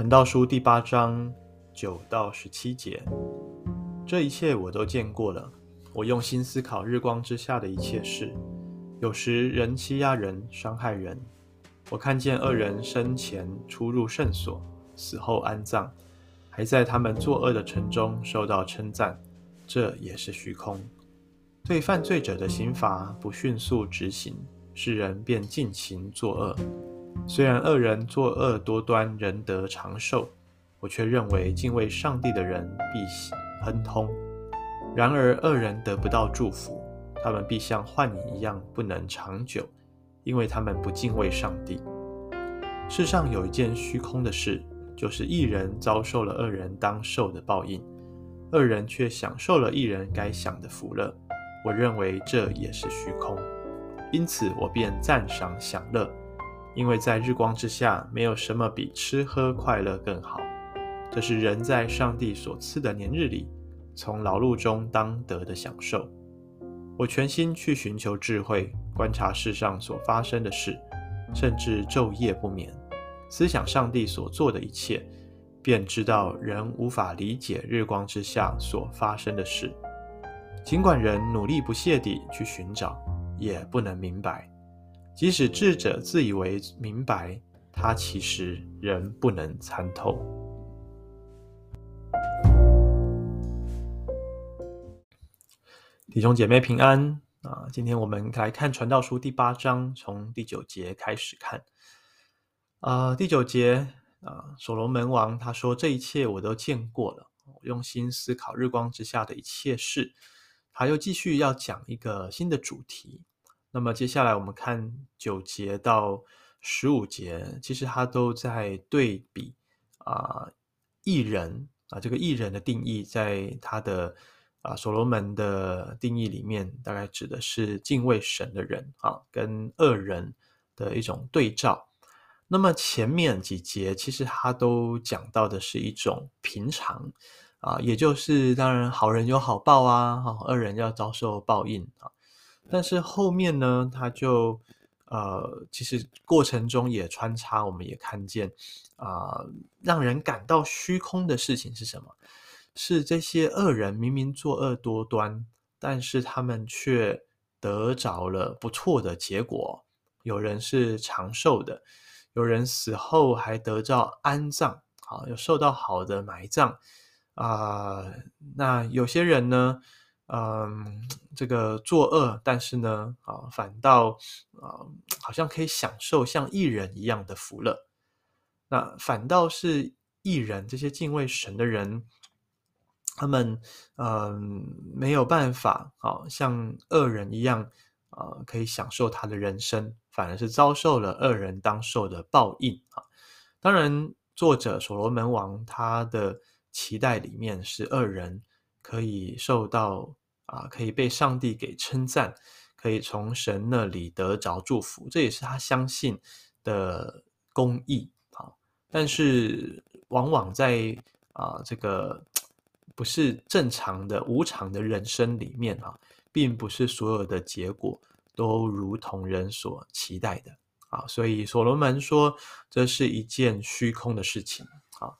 传道书第八章九到十七节，这一切我都见过了。我用心思考日光之下的一切事，有时人欺压人，伤害人。我看见恶人生前出入圣所，死后安葬，还在他们作恶的城中受到称赞，这也是虚空。对犯罪者的刑罚不迅速执行，世人便尽情作恶。虽然恶人作恶多端，仍得长寿，我却认为敬畏上帝的人必亨通。然而恶人得不到祝福，他们必像幻影一样不能长久，因为他们不敬畏上帝。世上有一件虚空的事，就是一人遭受了恶人当受的报应，恶人却享受了一人该享的福乐。我认为这也是虚空，因此我便赞赏享乐。因为在日光之下，没有什么比吃喝快乐更好。这是人在上帝所赐的年日里，从劳碌中当得的享受。我全心去寻求智慧，观察世上所发生的事，甚至昼夜不眠，思想上帝所做的一切，便知道人无法理解日光之下所发生的事。尽管人努力不懈地去寻找，也不能明白。即使智者自以为明白，他其实仍不能参透。弟兄姐妹平安啊！今天我们来看《传道书》第八章，从第九节开始看。啊，第九节啊，所罗门王他说：“这一切我都见过了，我用心思考日光之下的一切事。”他又继续要讲一个新的主题。那么接下来我们看九节到十五节，其实他都在对比啊，义人啊，这个义人的定义，在他的啊所罗门的定义里面，大概指的是敬畏神的人啊，跟恶人的一种对照。那么前面几节其实他都讲到的是一种平常啊，也就是当然好人有好报啊，恶人要遭受报应啊。但是后面呢，他就呃，其实过程中也穿插，我们也看见啊、呃，让人感到虚空的事情是什么？是这些恶人明明作恶多端，但是他们却得着了不错的结果。有人是长寿的，有人死后还得到安葬，啊，有受到好的埋葬啊、那有些人呢？嗯，这个作恶，但是呢，啊，反倒啊，好像可以享受像艺人一样的福乐。那反倒是艺人，这些敬畏神的人，他们嗯没有办法，啊，像恶人一样啊，可以享受他的人生，反而是遭受了恶人当受的报应啊。当然，作者所罗门王他的期待里面是恶人可以受到。啊，可以被上帝给称赞，可以从神那里得着祝福，这也是他相信的公义啊。但是，往往在啊这个不是正常的无常的人生里面啊，并不是所有的结果都如同人所期待的啊。所以，所罗门说，这是一件虚空的事情啊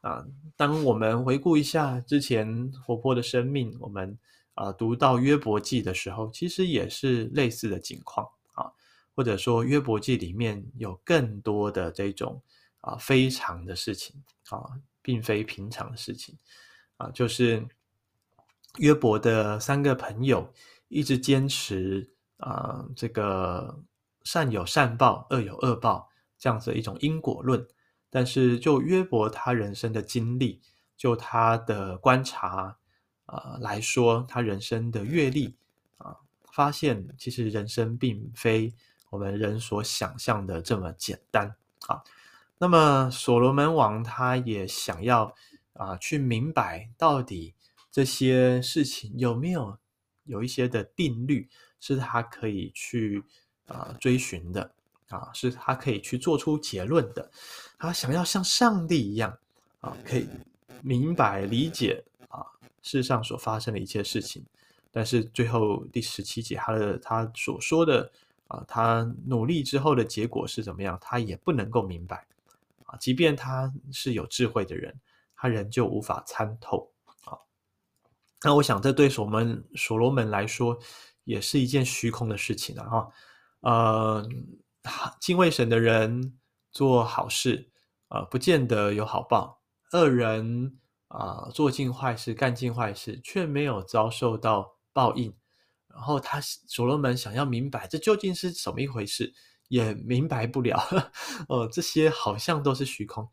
啊。当我们回顾一下之前活泼的生命，我们。啊，读到约伯记的时候，其实也是类似的情况啊，或者说约伯记里面有更多的这种啊非常的事情啊，并非平常的事情啊，就是约伯的三个朋友一直坚持啊，这个善有善报，恶有恶报这样子的一种因果论，但是就约伯他人生的经历，就他的观察。啊、呃，来说他人生的阅历啊，发现其实人生并非我们人所想象的这么简单啊。那么所罗门王他也想要啊，去明白到底这些事情有没有有一些的定律是他可以去啊追寻的啊，是他可以去做出结论的。他想要像上帝一样啊，可以明白理解。世上所发生的一切事情，但是最后第十七节，他的他所说的啊，他努力之后的结果是怎么样，他也不能够明白啊，即便他是有智慧的人，他仍旧无法参透啊。那我想，这对所门所罗门来说，也是一件虚空的事情了哈。呃，敬畏神的人做好事，呃，不见得有好报；恶人啊，做尽坏事，干尽坏事，却没有遭受到报应。然后他所罗门想要明白这究竟是什么一回事，也明白不了。呃，这些好像都是虚空。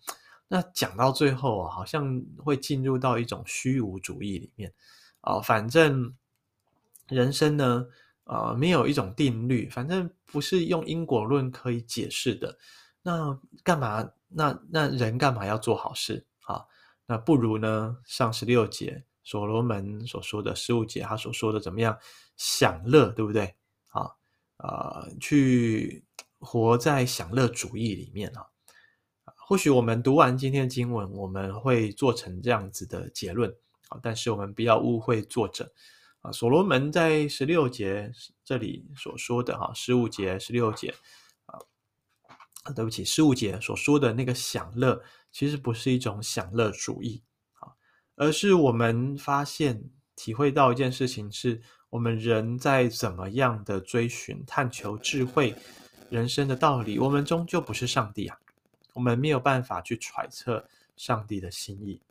那讲到最后啊，好像会进入到一种虚无主义里面。啊，反正人生呢，呃，没有一种定律，反正不是用因果论可以解释的。那干嘛？那那人干嘛要做好事啊？那不如呢，上十六节所罗门所说的十五节，他所说的怎么样？享乐，对不对？啊，呃，去活在享乐主义里面啊。或许我们读完今天的经文，我们会做成这样子的结论啊。但是我们不要误会作者啊。所罗门在十六节这里所说的哈，十五节、十六节啊，对不起，十五节所说的那个享乐，其实不是一种享乐主义啊，而是我们发现、体会到一件事情是。我们人在怎么样的追寻、探求智慧、人生的道理，我们终究不是上帝啊！我们没有办法去揣测上帝的心意，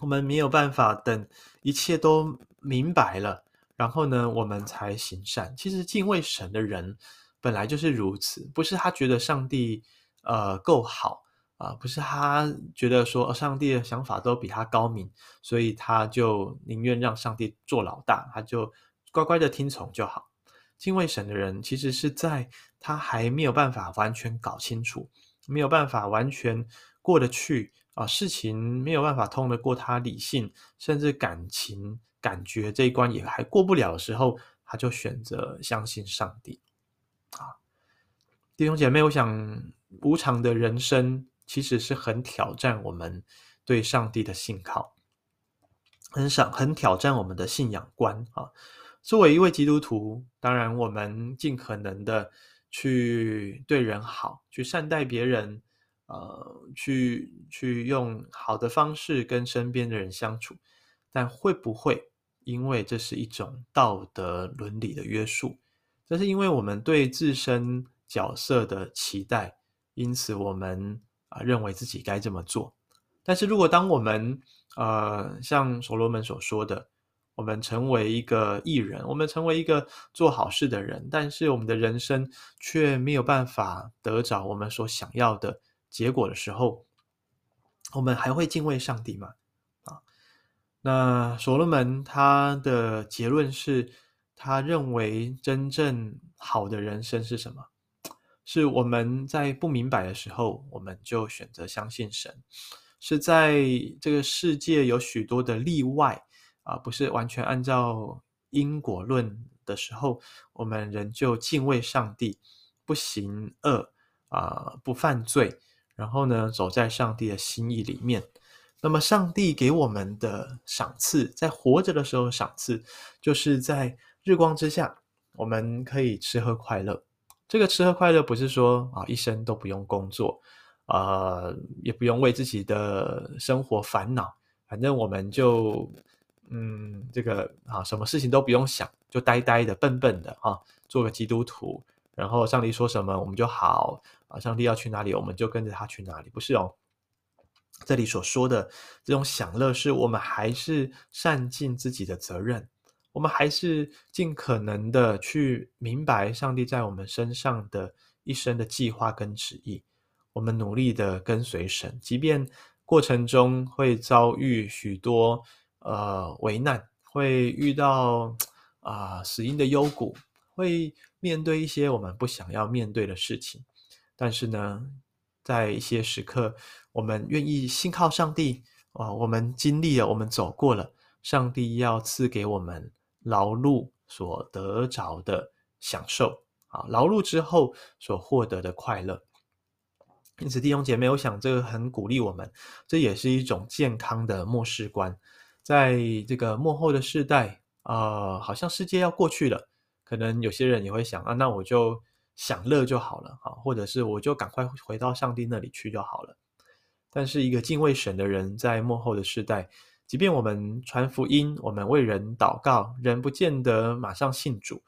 我们没有办法等一切都明白了，然后呢，我们才行善。其实敬畏神的人本来就是如此，不是他觉得上帝呃够好。啊，不是他觉得说上帝的想法都比他高明，所以他就宁愿让上帝做老大，他就乖乖的听从就好。敬畏神的人，其实是在他还没有办法完全搞清楚，没有办法完全过得去啊，事情没有办法通得过他理性，甚至感情感觉这一关也还过不了的时候，他就选择相信上帝。啊，弟兄姐妹，我想无常的人生。其实是很挑战我们对上帝的信靠，很想很挑战我们的信仰观啊。作为一位基督徒，当然我们尽可能的去对人好，去善待别人，呃，去去用好的方式跟身边的人相处。但会不会因为这是一种道德伦理的约束？这是因为我们对自身角色的期待，因此我们。啊，认为自己该这么做，但是如果当我们呃像所罗门所说的，我们成为一个艺人，我们成为一个做好事的人，但是我们的人生却没有办法得着我们所想要的结果的时候，我们还会敬畏上帝吗？啊，那所罗门他的结论是，他认为真正好的人生是什么？是我们在不明白的时候，我们就选择相信神；是在这个世界有许多的例外啊，不是完全按照因果论的时候，我们仍旧敬畏上帝，不行恶啊，不犯罪，然后呢，走在上帝的心意里面。那么，上帝给我们的赏赐，在活着的时候赏赐，就是在日光之下，我们可以吃喝快乐。这个吃喝快乐不是说啊，一生都不用工作，呃，也不用为自己的生活烦恼，反正我们就嗯，这个啊，什么事情都不用想，就呆呆的、笨笨的啊，做个基督徒，然后上帝说什么我们就好啊，上帝要去哪里我们就跟着他去哪里，不是哦。这里所说的这种享乐，是我们还是善尽自己的责任。我们还是尽可能的去明白上帝在我们身上的一生的计划跟旨意。我们努力的跟随神，即便过程中会遭遇许多呃危难，会遇到啊、死荫的幽谷，会面对一些我们不想要面对的事情。但是呢，在一些时刻，我们愿意信靠上帝啊、我们经历了，我们走过了，上帝要赐给我们。劳碌所得着的享受啊，劳碌之后所获得的快乐。因此，弟兄姐妹，我想这个很鼓励我们，这也是一种健康的末世观。在这个幕后的世代，呃，好像世界要过去了，可能有些人也会想啊，那我就享乐就好了啊，或者是我就赶快回到上帝那里去就好了。但是一个敬畏神的人，在幕后的世代，即便我们传福音，我们为人祷告，人不见得马上信主，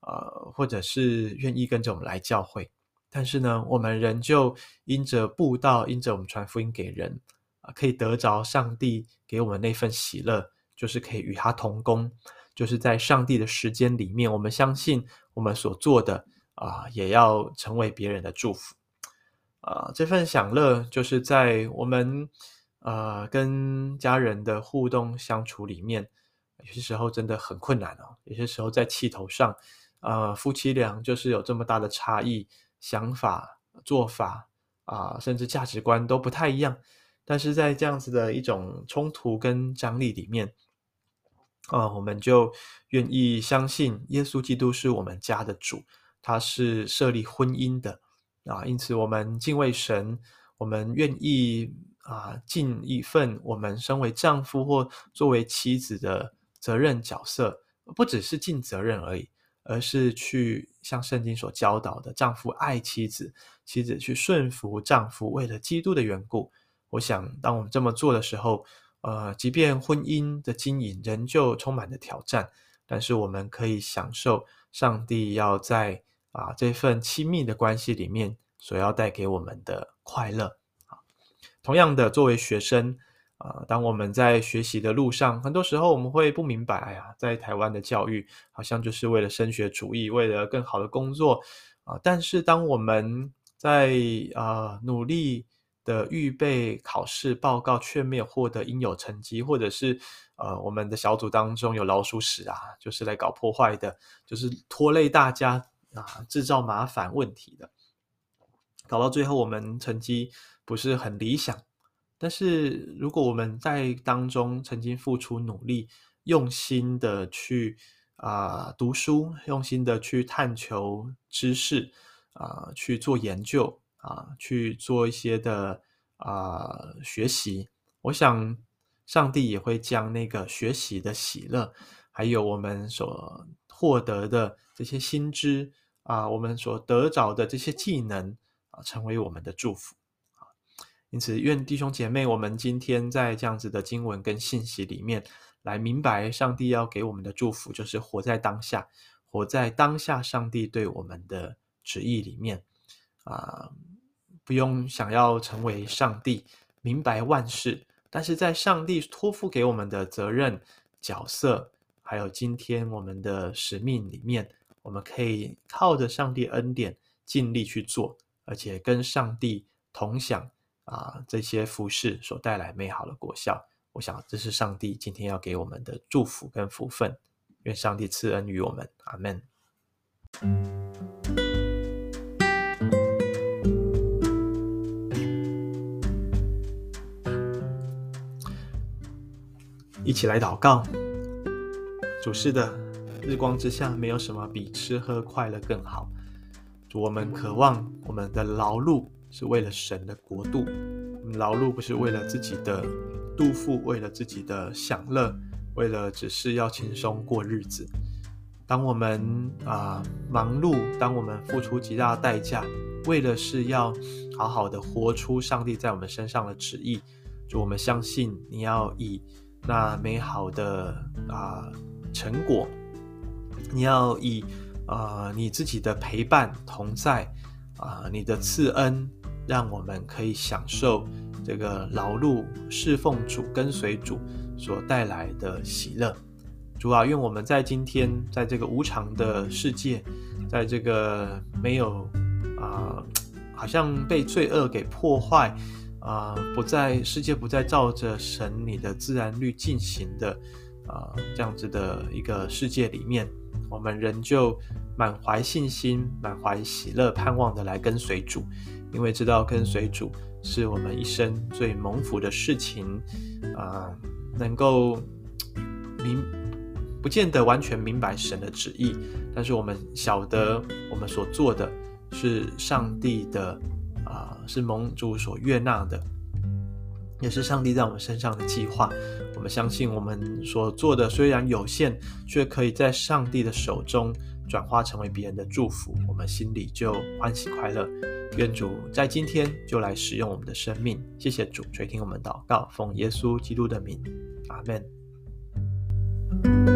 呃，或者是愿意跟着我们来教会，但是呢，我们仍旧因着布道，因着我们传福音给人，啊、可以得着上帝给我们那份喜乐，就是可以与他同工，就是在上帝的时间里面，我们相信我们所做的啊、也要成为别人的祝福。啊、这份享乐就是在我们呃跟家人的互动相处里面，有些时候真的很困难哦。有些时候在气头上，呃，夫妻俩就是有这么大的差异，想法、做法啊、甚至价值观都不太一样。但是在这样子的一种冲突跟张力里面，啊、我们就愿意相信耶稣基督是我们家的主，他是设立婚姻的。啊，因此我们敬畏神，我们愿意啊尽一份我们身为丈夫或作为妻子的责任角色，不只是尽责任而已，而是去像圣经所教导的，丈夫爱妻子，妻子去顺服丈夫，为了基督的缘故。我想，当我们这么做的时候，呃，即便婚姻的经营仍旧充满了挑战，但是我们可以享受上帝要在。啊，这份亲密的关系里面所要带给我们的快乐啊，同样的，作为学生啊，当我们在学习的路上，很多时候我们会不明白，哎呀，在台湾的教育好像就是为了升学主义，为了更好的工作啊。但是，当我们在啊努力的预备考试报告，却没有获得应有成绩，或者是呃我们的小组当中有老鼠屎啊，就是来搞破坏的，就是拖累大家。啊，制造麻烦问题的，搞到最后我们成绩不是很理想。但是如果我们在当中曾经付出努力，用心的去啊、读书，用心的去探求知识啊、去做研究啊、去做一些的啊、学习，我想上帝也会将那个学习的喜乐，还有我们所获得的这些新知。啊，我们所得着的这些技能成为我们的祝福啊。因此，愿弟兄姐妹，我们今天在这样子的经文跟信息里面，来明白上帝要给我们的祝福，就是活在当下，活在当下上帝对我们的旨意里面啊，不用想要成为上帝，明白万事，但是在上帝托付给我们的责任、角色，还有今天我们的使命里面。我们可以靠着上帝恩典尽力去做，而且跟上帝同享啊这些服事所带来美好的果效。我想这是上帝今天要给我们的祝福跟福分。愿上帝赐恩于我们，阿门。一起来祷告，主是的。日光之下，没有什么比吃喝快乐更好。我们渴望我们的劳碌是为了神的国度，劳碌不是为了自己的度富，为了自己的享乐，为了只是要轻松过日子。当我们啊、忙碌，当我们付出极大代价，为了是要好好的活出上帝在我们身上的旨意。主，我们相信你要以那美好的啊、成果。你要以、呃、你自己的陪伴同在啊、你的赐恩，让我们可以享受这个劳碌侍奉主、跟随主所带来的喜乐。主啊，愿我们在今天，在这个无常的世界，在这个没有啊、好像被罪恶给破坏啊、不在世界不再照着神你的自然律进行的啊、这样子的一个世界里面。我们仍旧满怀信心、满怀喜乐、盼望的来跟随主，因为知道跟随主是我们一生最蒙福的事情。啊、能够明不见得完全明白神的旨意，但是我们晓得我们所做的是上帝的啊、是蒙主所悦纳的，也是上帝在我们身上的计划。我们相信，我们所做的虽然有限，却可以在上帝的手中转化成为别人的祝福，我们心里就欢喜快乐。愿主在今天就来使用我们的生命。谢谢主垂听我们祷告，奉耶稣基督的名，阿门。